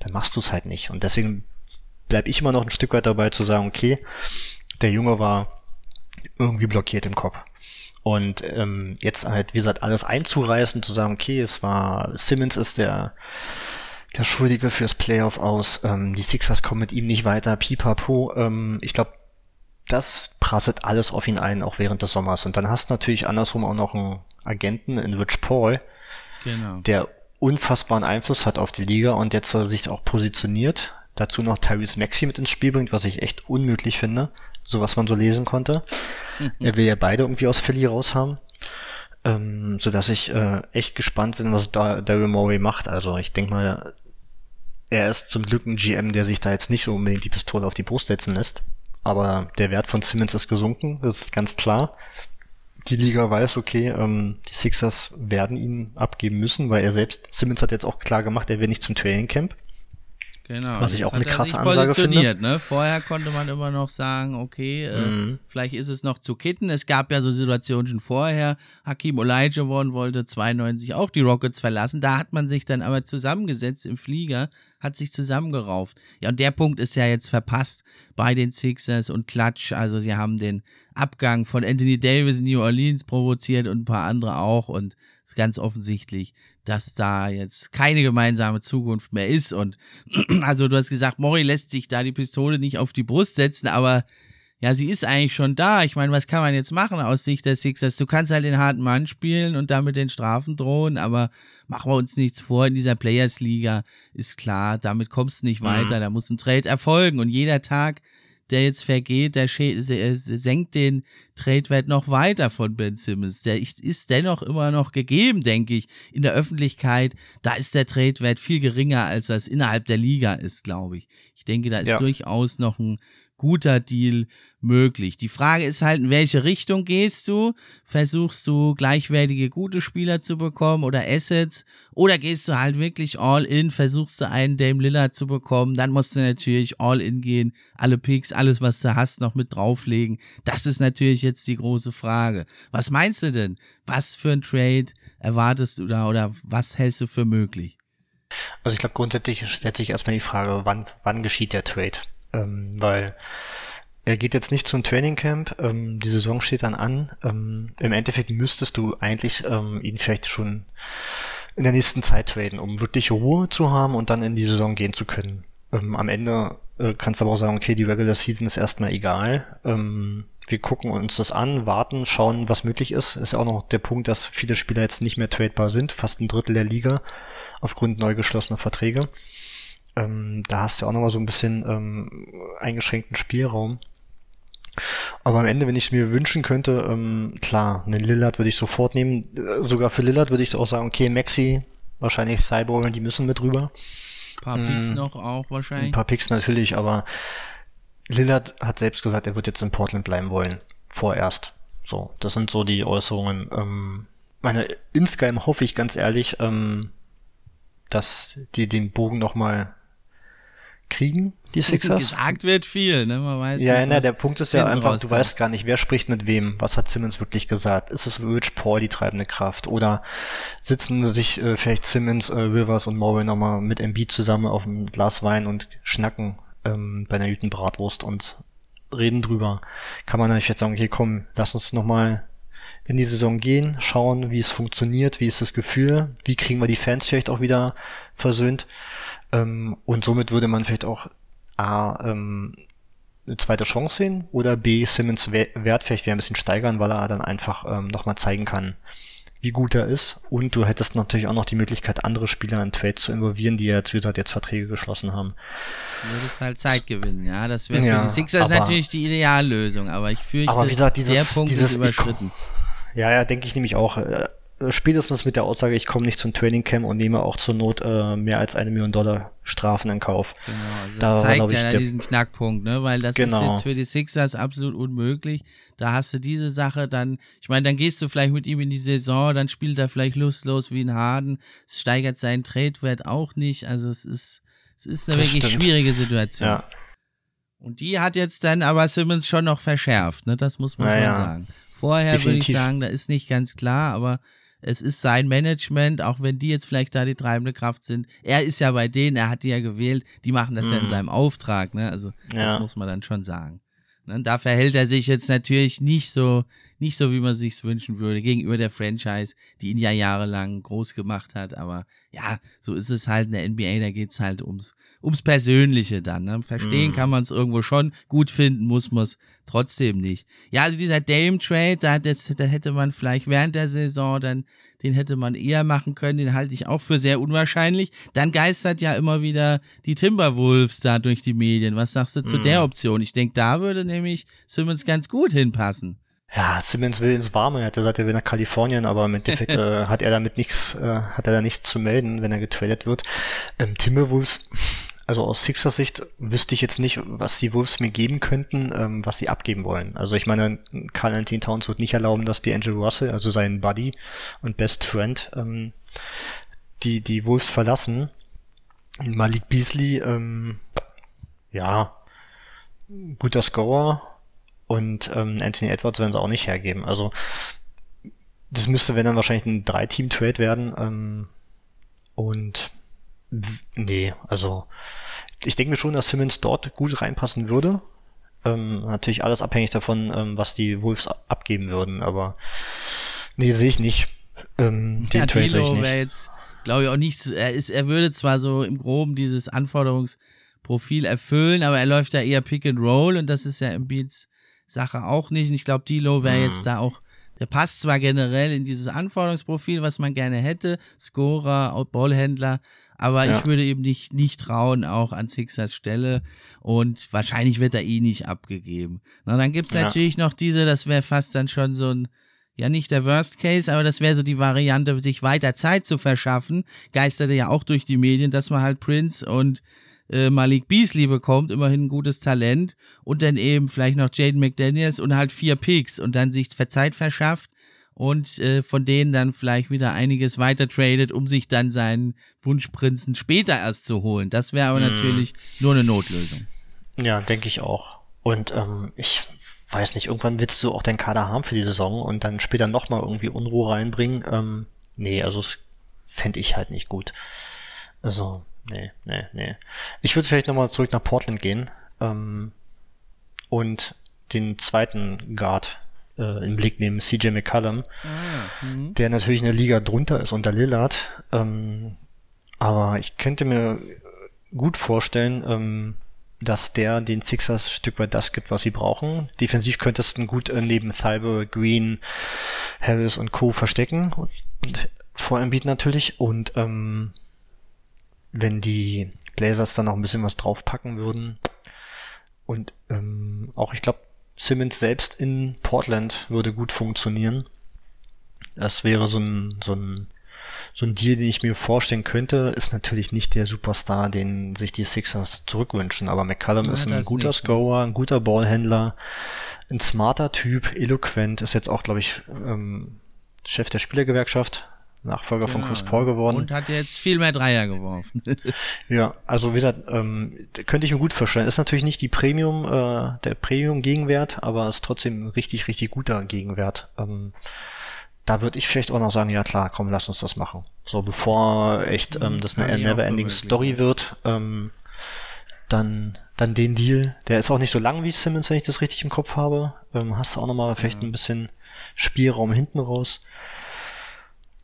dann machst du es halt nicht. Und deswegen bleibe ich immer noch ein Stück weit dabei zu sagen, okay, der Junge war irgendwie blockiert im Kopf. Und ähm, jetzt halt, wie gesagt, alles einzureißen, zu sagen, okay, es war Simmons ist der der Schuldige fürs Playoff aus, ähm, die Sixers kommen mit ihm nicht weiter, pipapo. Ähm, ich glaube, das prasselt alles auf ihn ein, auch während des Sommers. Und dann hast du natürlich andersrum auch noch einen Agenten in Rich Paul, genau. der unfassbaren Einfluss hat auf die Liga und jetzt sich auch positioniert dazu noch Tyrese Maxi mit ins Spiel bringt, was ich echt unmöglich finde, so was man so lesen konnte. Mhm. Er will ja beide irgendwie aus Philly raus haben. Ähm, so dass ich äh, echt gespannt bin, was da Daryl Morey macht. Also ich denke mal, er ist zum Glück ein GM, der sich da jetzt nicht so unbedingt die Pistole auf die Brust setzen lässt. Aber der Wert von Simmons ist gesunken, das ist ganz klar. Die Liga weiß, okay, ähm, die Sixers werden ihn abgeben müssen, weil er selbst, Simmons hat jetzt auch klar gemacht, er will nicht zum Training Camp. Genau. Was ich auch eine krasse Ansage finde. Ne? Vorher konnte man immer noch sagen, okay, äh, mhm. vielleicht ist es noch zu kitten. Es gab ja so Situationen schon vorher. Hakim Olajuwon wollte 92 auch die Rockets verlassen. Da hat man sich dann aber zusammengesetzt im Flieger, hat sich zusammengerauft. Ja, und der Punkt ist ja jetzt verpasst bei den Sixers und Klatsch. Also sie haben den Abgang von Anthony Davis in New Orleans provoziert und ein paar andere auch. Und es ist ganz offensichtlich, dass da jetzt keine gemeinsame Zukunft mehr ist. Und also du hast gesagt, Mori lässt sich da die Pistole nicht auf die Brust setzen, aber ja, sie ist eigentlich schon da. Ich meine, was kann man jetzt machen aus Sicht der Sixers? Du kannst halt den harten Mann spielen und damit den Strafen drohen, aber machen wir uns nichts vor. In dieser Players-Liga ist klar, damit kommst du nicht mhm. weiter. Da muss ein Trade erfolgen und jeder Tag, der jetzt vergeht, der senkt den Tradewert noch weiter von Ben Simmons. Der ist dennoch immer noch gegeben, denke ich, in der Öffentlichkeit. Da ist der Tradewert viel geringer, als das innerhalb der Liga ist, glaube ich. Ich denke, da ist ja. durchaus noch ein guter Deal möglich. Die Frage ist halt, in welche Richtung gehst du? Versuchst du gleichwertige gute Spieler zu bekommen oder Assets? Oder gehst du halt wirklich all in, versuchst du einen Dame Lillard zu bekommen? Dann musst du natürlich all in gehen, alle Picks, alles was du hast noch mit drauflegen. Das ist natürlich jetzt die große Frage. Was meinst du denn? Was für ein Trade erwartest du da oder was hältst du für möglich? Also ich glaube grundsätzlich stellt sich erstmal die Frage, wann, wann geschieht der Trade? Ähm, weil er geht jetzt nicht zum Trainingcamp, ähm, die Saison steht dann an. Ähm, Im Endeffekt müsstest du eigentlich ähm, ihn vielleicht schon in der nächsten Zeit traden, um wirklich Ruhe zu haben und dann in die Saison gehen zu können. Ähm, am Ende äh, kannst du aber auch sagen, okay, die Regular Season ist erstmal egal. Ähm, wir gucken uns das an, warten, schauen, was möglich ist. Ist ja auch noch der Punkt, dass viele Spieler jetzt nicht mehr tradebar sind, fast ein Drittel der Liga aufgrund neu geschlossener Verträge. Ähm, da hast du auch nochmal so ein bisschen ähm, eingeschränkten Spielraum. Aber am Ende, wenn ich es mir wünschen könnte, ähm, klar, einen Lillard würde ich sofort nehmen. Äh, sogar für Lillard würde ich auch sagen, okay, Maxi, wahrscheinlich Cyborg, die müssen mit rüber. Ein paar Picks mm, noch auch wahrscheinlich. Ein paar Picks natürlich, aber Lillard hat selbst gesagt, er wird jetzt in Portland bleiben wollen. Vorerst. So, das sind so die Äußerungen. Ähm, meine, insgeheim hoffe ich ganz ehrlich, ähm, dass die den Bogen nochmal kriegen, die Sixers. Gesagt wird viel, ne? Man weiß ja, na, der Punkt ist ja einfach, du weißt gar nicht, wer spricht mit wem. Was hat Simmons wirklich gesagt? Ist es Rich Paul die treibende Kraft? Oder sitzen sich äh, vielleicht Simmons, äh, Rivers und Murray nochmal mit MB zusammen auf einem Glas Wein und schnacken ähm, bei einer guten Bratwurst und reden drüber? Kann man natürlich jetzt sagen, okay, komm, lass uns nochmal in die Saison gehen, schauen, wie es funktioniert, wie ist das Gefühl, wie kriegen wir die Fans vielleicht auch wieder versöhnt. Ähm, und somit würde man vielleicht auch A, ähm, eine zweite Chance sehen oder B, Simmons Wert vielleicht wieder ein bisschen steigern, weil er dann einfach ähm, nochmal zeigen kann, wie gut er ist. Und du hättest natürlich auch noch die Möglichkeit, andere Spieler in Trades zu involvieren, die ja zu gesagt jetzt Verträge geschlossen haben. Du würdest halt Zeit gewinnen, ja. Das wäre für ja, die Sixers aber, natürlich die Ideallösung, aber ich fürchte, aber wie gesagt, dieses, der Punkt dieses, ist überschritten. Ich, ja, ja, denke ich nämlich auch. Äh, spätestens mit der Aussage, ich komme nicht zum Training Camp und nehme auch zur Not äh, mehr als eine Million Dollar Strafen in Kauf. Genau, also das da zeigt ja diesen Knackpunkt, ne? Weil das genau. ist jetzt für die Sixers absolut unmöglich. Da hast du diese Sache dann, ich meine, dann gehst du vielleicht mit ihm in die Saison, dann spielt er vielleicht lustlos wie ein Harden, es steigert seinen Tradewert auch nicht. Also es ist, es ist eine das wirklich stimmt. schwierige Situation. Ja. Und die hat jetzt dann aber Simmons schon noch verschärft, ne? Das muss man naja, schon sagen. Vorher würde ich sagen, da ist nicht ganz klar, aber es ist sein Management, auch wenn die jetzt vielleicht da die treibende Kraft sind. Er ist ja bei denen, er hat die ja gewählt, die machen das mhm. ja in mhm. seinem Auftrag, ne? Also ja. das muss man dann schon sagen. Ne? Da verhält er sich jetzt natürlich nicht so, nicht so, wie man sich's wünschen würde, gegenüber der Franchise, die ihn ja jahrelang groß gemacht hat. Aber ja, so ist es halt in der NBA, da geht's halt ums, ums Persönliche dann. Ne? Verstehen mm. kann man es irgendwo schon, gut finden muss man es trotzdem nicht. Ja, also dieser Dame-Trade, da, da hätte man vielleicht während der Saison dann den hätte man eher machen können, den halte ich auch für sehr unwahrscheinlich. Dann geistert ja immer wieder die Timberwolves da durch die Medien. Was sagst du zu mm. der Option? Ich denke, da würde nämlich Simmons ganz gut hinpassen. Ja, Simmons will ins Warme. Er hat gesagt, er will nach Kalifornien, aber im Endeffekt äh, hat er damit nichts, äh, hat er da nichts zu melden, wenn er getradet wird. Ähm, Timberwolves, also aus Sixers Sicht wüsste ich jetzt nicht, was die Wolves mir geben könnten, ähm, was sie abgeben wollen. Also ich meine, Carl Anthony Towns wird nicht erlauben, dass die Angel Russell, also sein Buddy und Best Friend, ähm, die, die Wolves verlassen. Malik Beasley, ähm, ja, guter Scorer, und ähm, Anthony Edwards werden sie auch nicht hergeben. Also das müsste, wenn dann wahrscheinlich ein Drei-Team-Trade werden. Ähm, und nee, also ich denke mir schon, dass Simmons dort gut reinpassen würde. Ähm, natürlich alles abhängig davon, ähm, was die Wolves abgeben würden, aber nee, sehe ich nicht. Ähm, den ja, Trade sehe ich nicht. Glaube ich auch nicht, er ist, er würde zwar so im Groben dieses Anforderungsprofil erfüllen, aber er läuft ja eher Pick and Roll und das ist ja im Beats Sache auch nicht. Und ich glaube, Dilo wäre mhm. jetzt da auch, der passt zwar generell in dieses Anforderungsprofil, was man gerne hätte, Scorer, Ballhändler, aber ja. ich würde eben nicht, nicht trauen, auch an Sixers Stelle und wahrscheinlich wird er eh nicht abgegeben. Na, dann gibt's ja. natürlich noch diese, das wäre fast dann schon so ein, ja nicht der Worst Case, aber das wäre so die Variante, sich weiter Zeit zu verschaffen, geisterte ja auch durch die Medien, dass man halt Prince und äh, Malik Beasley bekommt, immerhin ein gutes Talent, und dann eben vielleicht noch Jaden McDaniels und halt vier Picks und dann sich Zeit verschafft und äh, von denen dann vielleicht wieder einiges weiter tradet, um sich dann seinen Wunschprinzen später erst zu holen. Das wäre aber mm. natürlich nur eine Notlösung. Ja, denke ich auch. Und ähm, ich weiß nicht, irgendwann willst du auch deinen Kader haben für die Saison und dann später nochmal irgendwie Unruhe reinbringen. Ähm, nee, also das fände ich halt nicht gut. Also, nee, nee, nee. Ich würde vielleicht nochmal zurück nach Portland gehen. Ähm, und den zweiten Guard äh, im Blick nehmen, CJ McCallum, ah, mhm. der natürlich eine Liga drunter ist unter Lillard. Ähm, aber ich könnte mir gut vorstellen, ähm, dass der den Sixers ein Stück weit das gibt, was sie brauchen. Defensiv könntest du gut äh, neben Thibault, Green, Harris und Co. verstecken und, und vor Embiid natürlich. Und ähm, wenn die Blazers dann noch ein bisschen was draufpacken würden und ähm, auch, ich glaube, Simmons selbst in Portland würde gut funktionieren. Das wäre so ein, so ein so ein Deal, den ich mir vorstellen könnte, ist natürlich nicht der Superstar, den sich die Sixers zurückwünschen. Aber McCallum ja, ist ein guter nicht. Scorer, ein guter Ballhändler, ein smarter Typ, eloquent, ist jetzt auch, glaube ich, ähm, Chef der Spielergewerkschaft, Nachfolger genau. von Chris Paul geworden. Und hat jetzt viel mehr Dreier geworfen. ja, also wie gesagt, ähm, könnte ich mir gut vorstellen. Ist natürlich nicht die Premium, äh, der Premium-Gegenwert, aber ist trotzdem ein richtig, richtig guter Gegenwert. Ähm, da würde ich vielleicht auch noch sagen, ja klar, komm, lass uns das machen. So, bevor echt ähm, das eine never-ending Story wird, ähm, dann, dann den Deal. Der ist auch nicht so lang wie Simmons, wenn ich das richtig im Kopf habe. Ähm, hast du auch nochmal vielleicht ja. ein bisschen Spielraum hinten raus.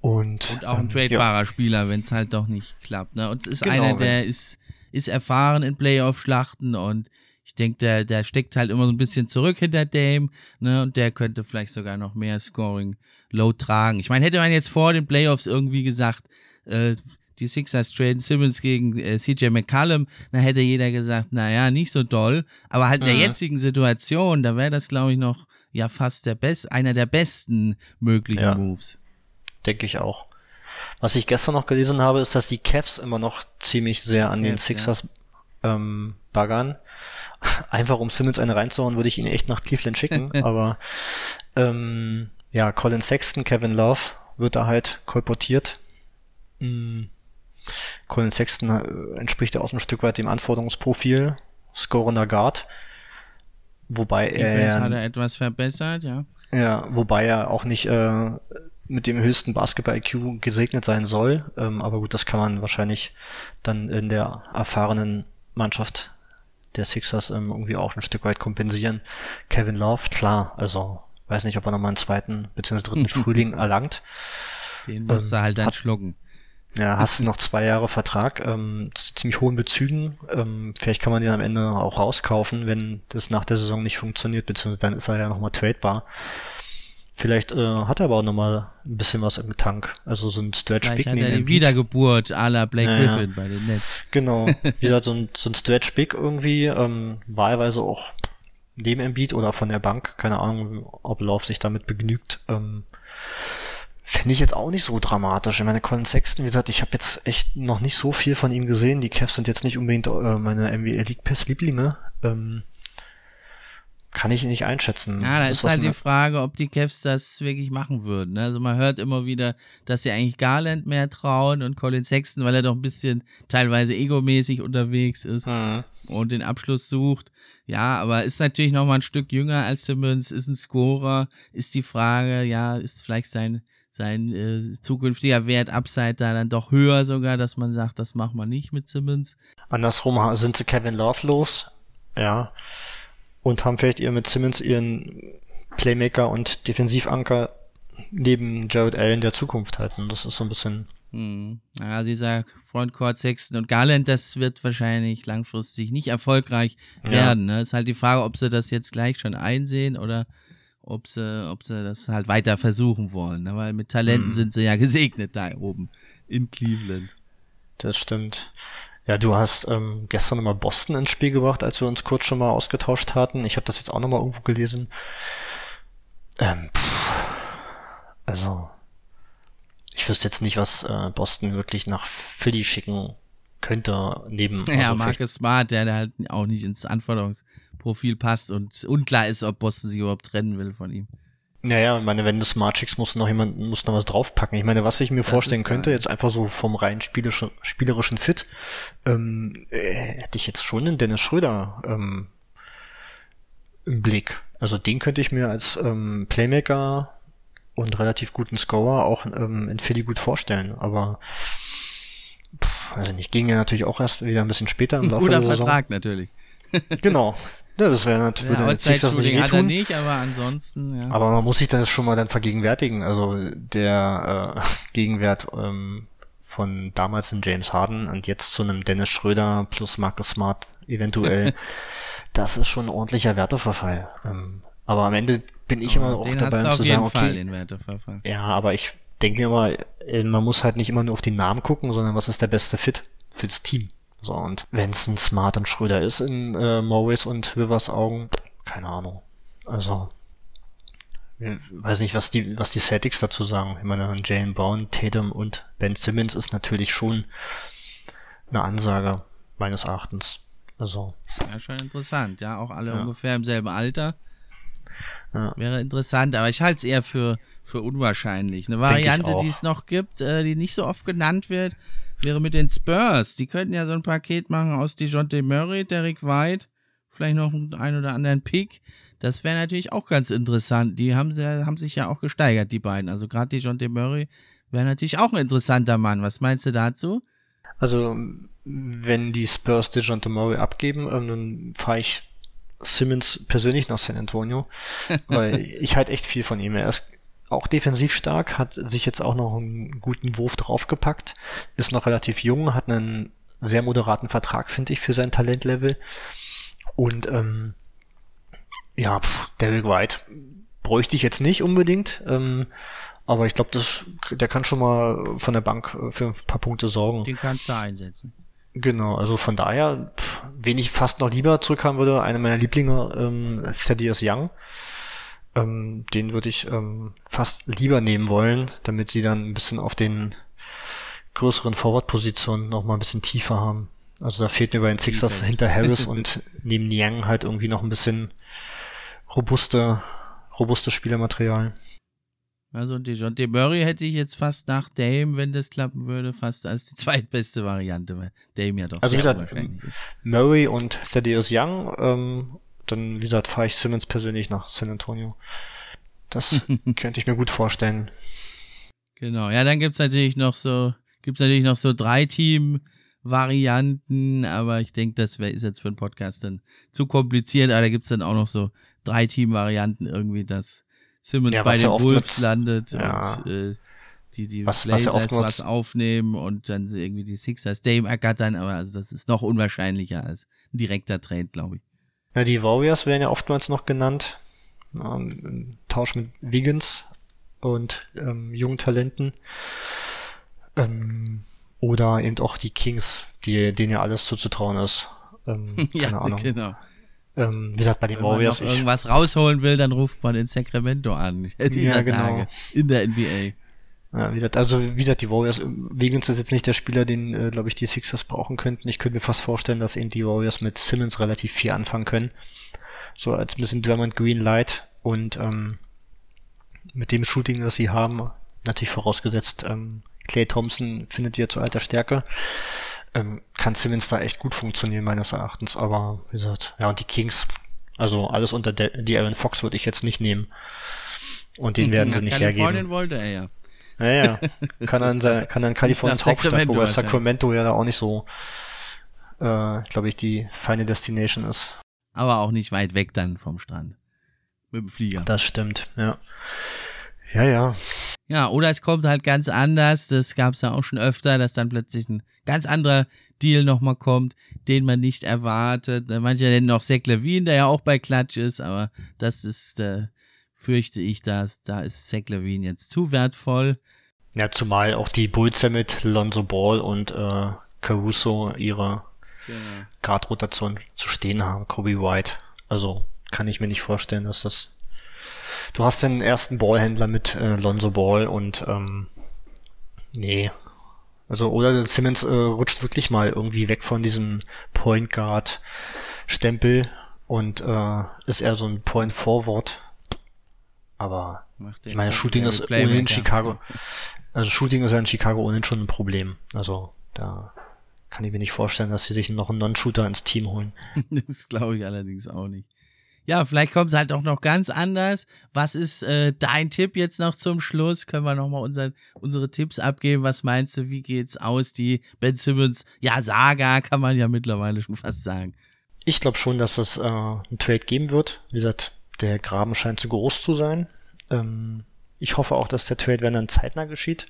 Und, und auch ein ähm, tradebarer ja. Spieler, wenn es halt doch nicht klappt. Ne? Und es ist genau, einer, der ist, ist erfahren in Playoff-Schlachten und ich denke, der, der steckt halt immer so ein bisschen zurück hinter Dame, ne, und der könnte vielleicht sogar noch mehr Scoring Low tragen. Ich meine, hätte man jetzt vor den Playoffs irgendwie gesagt, äh, die Sixers traden Simmons gegen äh, CJ McCallum, dann hätte jeder gesagt, naja, nicht so doll. Aber halt in der mhm. jetzigen Situation, da wäre das, glaube ich, noch ja fast der best, einer der besten möglichen ja, Moves. Denke ich auch. Was ich gestern noch gelesen habe, ist, dass die Cavs immer noch ziemlich sehr an Cavs, den Sixers ja. ähm, baggern. Einfach um Simmons eine reinzuhauen, würde ich ihn echt nach Cleveland schicken, aber ähm, ja, Colin Sexton, Kevin Love wird da halt kolportiert. Mhm. Colin Sexton äh, entspricht ja auch ein Stück weit dem Anforderungsprofil, scorender Guard. Wobei er, hat er etwas verbessert, ja. Ja, wobei er auch nicht äh, mit dem höchsten Basketball-IQ gesegnet sein soll. Ähm, aber gut, das kann man wahrscheinlich dann in der erfahrenen Mannschaft der Sixers ähm, irgendwie auch ein Stück weit kompensieren. Kevin Love, klar, also weiß nicht, ob er nochmal einen zweiten bzw. dritten Frühling erlangt. Den musst ähm, du halt dann hat, schlucken. Ja, hast du noch zwei Jahre Vertrag, ähm, zu ziemlich hohen Bezügen. Ähm, vielleicht kann man den am Ende auch rauskaufen, wenn das nach der Saison nicht funktioniert, beziehungsweise dann ist er ja nochmal tradebar. Vielleicht äh, hat er aber auch nochmal ein bisschen was im Tank. Also so ein Stretch Vielleicht Big hat er die Wiedergeburt à la Blake ja, Griffin bei den Nets. Genau. Wie gesagt, so ein, so ein Stretch Big irgendwie, ähm, wahlweise auch neben Embiid oder von der Bank. Keine Ahnung, ob Love sich damit begnügt. Ähm, Fände ich jetzt auch nicht so dramatisch. Ich meine, Colin Sexton, wie gesagt, ich habe jetzt echt noch nicht so viel von ihm gesehen. Die Cavs sind jetzt nicht unbedingt äh, meine NBA League Pass Lieblinge. Ähm, kann ich nicht einschätzen. Ja, da das, ist halt die Frage, ob die Cavs das wirklich machen würden. Ne? Also man hört immer wieder, dass sie eigentlich Garland mehr trauen und Colin Sexton, weil er doch ein bisschen teilweise egomäßig unterwegs ist. Mhm und den Abschluss sucht. Ja, aber ist natürlich noch mal ein Stück jünger als Simmons, ist ein Scorer, ist die Frage, ja, ist vielleicht sein sein äh, zukünftiger Wert Upside da dann doch höher sogar, dass man sagt, das machen wir nicht mit Simmons. Andersrum sind sie Kevin Love los, ja, und haben vielleicht ihr mit Simmons ihren Playmaker und Defensivanker neben Jared Allen der Zukunft halten. Das ist so ein bisschen hm. Ja, dieser Frontcourt Sexton und Garland, das wird wahrscheinlich langfristig nicht erfolgreich ja. werden. Ne? Ist halt die Frage, ob sie das jetzt gleich schon einsehen oder ob sie, ob sie das halt weiter versuchen wollen. Ne? Weil mit Talenten hm. sind sie ja gesegnet da oben in Cleveland. Das stimmt. Ja, du hast ähm, gestern nochmal Boston ins Spiel gebracht, als wir uns kurz schon mal ausgetauscht hatten. Ich habe das jetzt auch nochmal irgendwo gelesen. Ähm, pff, also ich wüsste jetzt nicht, was äh, Boston wirklich nach Philly schicken könnte, neben. Ja, also Marcus Smart, der halt auch nicht ins Anforderungsprofil passt und unklar ist, ob Boston sich überhaupt trennen will von ihm. Naja, ich meine, wenn du Smart schickst, muss noch jemand, muss noch was draufpacken. Ich meine, was ich mir das vorstellen könnte, jetzt einfach so vom rein spielerischen, spielerischen Fit, ähm, äh, hätte ich jetzt schon einen Dennis Schröder ähm, im Blick. Also den könnte ich mir als ähm, Playmaker und relativ guten Scorer auch ähm, in Philly gut vorstellen. Aber pff, also nicht, ging ja natürlich auch erst wieder ein bisschen später im Laufe Guter der Saison. Vertrag natürlich. Genau. Ja, das wäre natürlich, würde ja, den Sixers nicht hat er nicht, aber ansonsten, ja. Aber man muss sich das schon mal dann vergegenwärtigen. Also der äh, Gegenwert ähm, von damals in James Harden und jetzt zu einem Dennis Schröder plus Marcus Smart eventuell, das ist schon ein ordentlicher Werteverfall. Ähm, aber am Ende bin ich immer auch dabei, um zu sagen, Fall, okay, den Werteverfall. ja, aber ich denke mir immer, äh, man muss halt nicht immer nur auf den Namen gucken, sondern was ist der beste Fit für das Team. So, und wenn es ein Smart und Schröder ist in äh, Morris und Rivers Augen, keine Ahnung. Also, ich weiß nicht, was die, was die Celtics dazu sagen. Ich meine, Jalen Brown, Tatum und Ben Simmons ist natürlich schon eine Ansage, meines Erachtens. Also, Ja, schon interessant. Ja, auch alle Ja. ungefähr im selben Alter. Ja. Wäre interessant, aber ich halte es eher für, für unwahrscheinlich. Eine Variante, die es noch gibt, äh, die nicht so oft genannt wird, wäre mit den Spurs. Die könnten ja so ein Paket machen aus DeJounte Murray, Derek White, vielleicht noch einen ein oder anderen Pick. Das wäre natürlich auch ganz interessant. Die haben, sehr, haben sich ja auch gesteigert, die beiden. Also gerade DeJounte Murray wäre natürlich auch ein interessanter Mann. Was meinst du dazu? Also, wenn die Spurs DeJounte Murray abgeben, ähm, dann fahre ich Simmons persönlich nach San Antonio, weil ich halt echt viel von ihm. Er ist auch defensiv stark, hat sich jetzt auch noch einen guten Wurf draufgepackt, ist noch relativ jung, hat einen sehr moderaten Vertrag, finde ich, für sein Talentlevel. Und ähm, ja, pff, Derek White bräuchte ich jetzt nicht unbedingt, ähm, aber ich glaube, der kann schon mal von der Bank äh, für ein paar Punkte sorgen. Den kannst du einsetzen. Genau, also von daher, pff, wen ich fast noch lieber zurückhaben würde, einer meiner Lieblinge, ähm, Thaddeus Young. Ähm, den würde ich ähm, fast lieber nehmen wollen, damit sie dann ein bisschen auf den größeren Forward-Positionen noch mal ein bisschen tiefer haben. Also da fehlt mir bei den Sixers hinter Harris und neben Young halt irgendwie noch ein bisschen robuste, robuste Spielermaterial. Also DeJounte Murray hätte ich jetzt fast nach Dame, wenn das klappen würde, fast als die zweitbeste Variante, Dame ja doch Also wie gesagt. Murray und Thaddeus Young, ähm, dann, wie gesagt, fahre ich Simmons persönlich nach San Antonio. Das könnte ich mir gut vorstellen. Genau, ja, dann gibt's natürlich noch so, gibt's natürlich noch so drei Team-Varianten, aber ich denke, das wär, ist jetzt für einen Podcast dann zu kompliziert, aber da gibt's dann auch noch so drei Team-Varianten irgendwie, dass Simmons Ja, bei was den ja Wolves landet ja. und äh, die, die Was- was Blazers was, mit- aufnehmen und dann irgendwie die Sixers Dame ergattern, aber also das ist noch unwahrscheinlicher als ein direkter Trade, glaube ich. Ja, die Warriors werden ja oftmals noch genannt. Ähm, im Tausch mit Wiggins und ähm, jungen Talenten. Ähm, oder eben auch die Kings, die, denen ja alles zuzutrauen ist. Ähm, keine ja, Ahnung. genau. Ähm, wie gesagt, bei den Wenn man Warriors, noch ich, irgendwas rausholen will, dann ruft man in Sacramento an. Ja, genau. Tage in der NBA. Ja, wie gesagt, also wie gesagt, die Warriors, Wiggins ist jetzt nicht der Spieler, den, äh, glaube ich, die Sixers brauchen könnten. Ich könnte mir fast vorstellen, dass eben die Warriors mit Simmons relativ viel anfangen können. So als ein bisschen Drummond Green Light und ähm, mit dem Shooting, das sie haben, natürlich vorausgesetzt, ähm, Clay Thompson findet wieder zu alter Stärke, ähm, kann Simmons da echt gut funktionieren, meines Erachtens. Aber wie gesagt, ja, und die Kings, also alles unter der, die Aaron Fox würde ich jetzt nicht nehmen. Und den werden sie nicht hergeben. wollte er ja. Ja, ja. Kann dann, sein- kann dann Kaliforniens Hauptstadt, Sacramento wobei wahrscheinlich. Sacramento ja da auch nicht so, äh, glaube ich, die feine Destination ist. Aber auch nicht weit weg dann vom Strand. Mit dem Flieger. Das stimmt, ja. Ja, ja. Ja, oder es kommt halt ganz anders. Das gab es ja auch schon öfter, dass dann plötzlich ein ganz anderer Deal nochmal kommt, den man nicht erwartet. Manche nennen noch Zach Levine, der ja auch bei Klatsch ist, aber das ist, äh, fürchte ich, dass da ist Zach Levine jetzt zu wertvoll. Ja, zumal auch die Bulls ja mit Lonzo Ball und äh, Caruso ihre Guard-Rotation zu stehen haben, Kobe White. Also kann ich mir nicht vorstellen, dass das. Du hast den ersten Ballhändler mit äh, Lonzo Ball und ähm, nee. Also oder Simmons äh, rutscht wirklich mal irgendwie weg von diesem Point Guard Stempel und äh, ist eher so ein Point Forward. Aber ich meine, Shooting ist ohnehin Chicago. Also Shooting ist ja in Chicago ohnehin schon ein Problem. Also da kann ich mir nicht vorstellen, dass sie sich noch einen Non-Shooter ins Team holen. Das glaube ich allerdings auch nicht. Ja, vielleicht kommt es halt auch noch ganz anders. Was ist äh, dein Tipp jetzt noch zum Schluss? Können wir nochmal unser, unsere Tipps abgeben? Was meinst du, wie geht's aus? Die Ben Simmons, ja, Saga kann man ja mittlerweile schon fast sagen. ich glaube schon, dass es äh, einen Trade geben wird. Wie gesagt, der Graben scheint zu groß zu sein. Ähm, ich hoffe auch, dass der Trade, wenn dann zeitnah geschieht.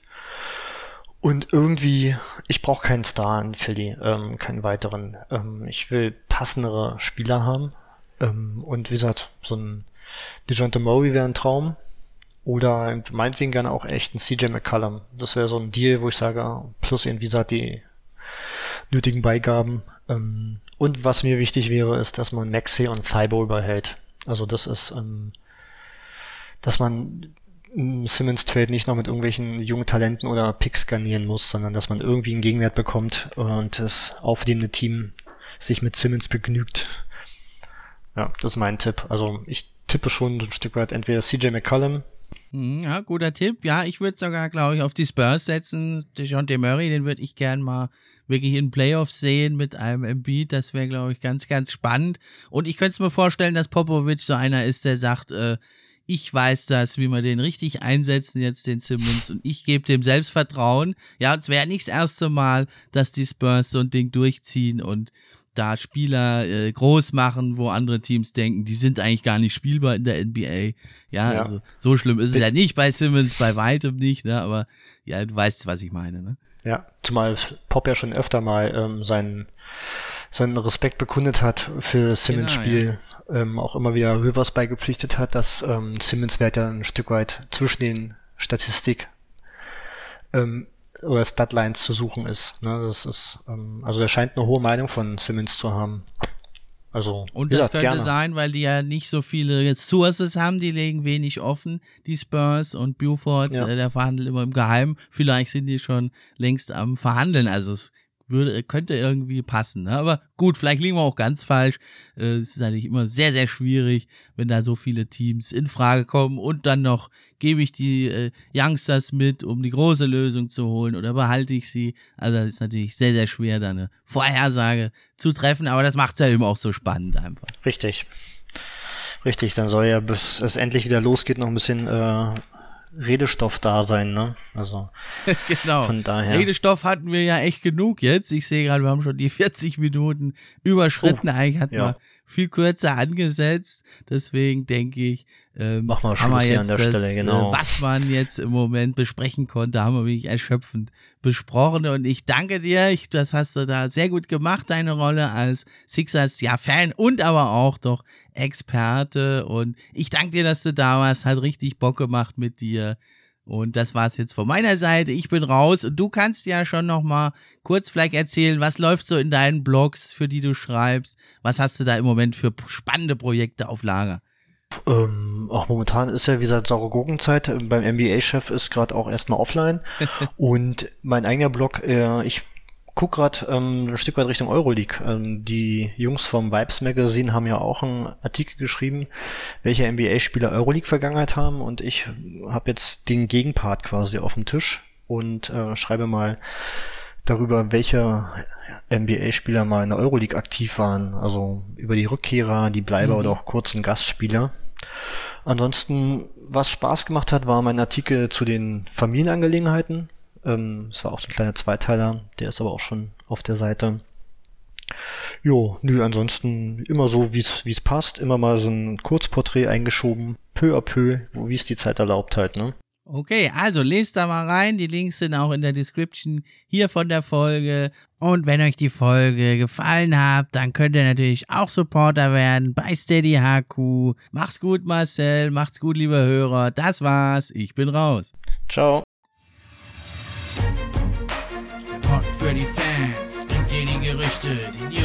Und irgendwie, ich brauche keinen Star in Philly, ähm, keinen weiteren. Ähm, ich will passendere Spieler haben. Ähm, und wie gesagt, so ein DeJounte Murray wäre ein Traum. Oder meinetwegen gerne auch echt ein CJ McCullum. Das wäre so ein Deal, wo ich sage, plus irgendwie gesagt die nötigen Beigaben. Ähm, und was mir wichtig wäre, ist, dass man Maxi und Thibault behält. Also das ist, ähm, dass man Simmons Trade nicht noch mit irgendwelchen jungen Talenten oder Picks garnieren muss, sondern dass man irgendwie einen Gegenwert bekommt und das aufnehmende Team sich mit Simmons begnügt. Ja, das ist mein Tipp. Also ich tippe schon ein Stück weit entweder CJ McCollum. Hm, ja, guter Tipp. Ja, ich würde sogar, glaube ich, auf die Spurs setzen. DeJounte Murray, den würde ich gern mal wirklich in Playoffs sehen mit einem Embiid. Das wäre, glaube ich, ganz, ganz spannend. Und ich könnte es mir vorstellen, dass Popovic so einer ist, der sagt, äh, ich weiß das, wie wir den richtig einsetzen, jetzt den Simmons, und ich gebe dem Selbstvertrauen. Ja, es wäre nicht das erste Mal, dass die Spurs so ein Ding durchziehen und da Spieler äh, groß machen, wo andere Teams denken, die sind eigentlich gar nicht spielbar in der NBA. Ja, ja. also so schlimm ist es ja nicht bei Simmons, bei weitem nicht, ne? Aber ja, du weißt, was ich meine, ne? Ja, zumal Pop ja schon öfter mal ähm, seinen seinen Respekt bekundet hat für Simmons genau, Spiel, ja. ähm, auch immer wieder Rivers beigepflichtet hat, dass ähm, Simmons Wert ja ein Stück weit zwischen den Statistik ähm, oder Statlines zu suchen ist. Ne? Das ist ähm, also er scheint eine hohe Meinung von Simmons zu haben. Also, und das könnte gerne. sein, weil die ja nicht so viele Sources haben, die legen wenig offen, die Spurs und Buford, ja. äh, der verhandelt immer im Geheimen. Vielleicht sind die schon längst am Verhandeln. Also es würde, könnte irgendwie passen. Ne? Aber gut, vielleicht liegen wir auch ganz falsch. Äh, es ist natürlich immer sehr, sehr schwierig, wenn da so viele Teams in Frage kommen und dann noch gebe ich die äh, Youngsters mit, um die große Lösung zu holen oder behalte ich sie. Also das ist natürlich sehr, sehr schwer, da eine Vorhersage zu treffen, aber das macht es ja eben auch so spannend einfach. Richtig. Richtig, dann soll ja, bis es endlich wieder losgeht, noch ein bisschen äh, Redestoff da sein, ne? Also genau. von daher. Redestoff hatten wir ja echt genug jetzt. Ich sehe gerade, wir haben schon die 40 Minuten überschritten. Oh, Eigentlich hatten ja. wir viel kürzer angesetzt. Deswegen denke ich, ähm, Mach mal Schluss hier an der das, Stelle, genau. Äh, was man jetzt im Moment besprechen konnte, haben wir wirklich erschöpfend besprochen. Und ich danke dir, ich, das hast du da sehr gut gemacht, deine Rolle als Sixers, ja, Fan und aber auch doch Experte. Und ich danke dir, dass du da warst, hat richtig Bock gemacht mit dir. Und das war's jetzt von meiner Seite. Ich bin raus und du kannst ja schon noch mal kurz vielleicht erzählen, was läuft so in deinen Blogs, für die du schreibst? Was hast du da im Moment für spannende Projekte auf Lager? Ähm, auch momentan ist ja, wie gesagt, saure Gurkenzeit. Beim NBA-Chef ist gerade auch erstmal offline. und mein eigener Blog, äh, ich guck gerade ähm, ein Stück weit Richtung Euroleague. Ähm, die Jungs vom Vibes Magazine haben ja auch einen Artikel geschrieben, welche NBA-Spieler Euroleague-Vergangenheit haben. Und ich habe jetzt den Gegenpart quasi auf dem Tisch und äh, schreibe mal darüber, welche NBA-Spieler mal in der Euroleague aktiv waren. Also über die Rückkehrer, die Bleiber mhm. oder auch kurzen Gastspieler. Ansonsten, was Spaß gemacht hat, war mein Artikel zu den Familienangelegenheiten. Ähm, es war auch so ein kleiner Zweiteiler, der ist aber auch schon auf der Seite. Jo, nö, ansonsten immer so, wie es passt, immer mal so ein Kurzporträt eingeschoben, peu à peu, wie es die Zeit erlaubt halt, ne? Okay, also lest da mal rein. Die Links sind auch in der Description hier von der Folge. Und wenn euch die Folge gefallen hat, dann könnt ihr natürlich auch Supporter werden bei Steady HQ. Macht's gut, Marcel. Macht's gut, liebe Hörer. Das war's. Ich bin raus. Ciao.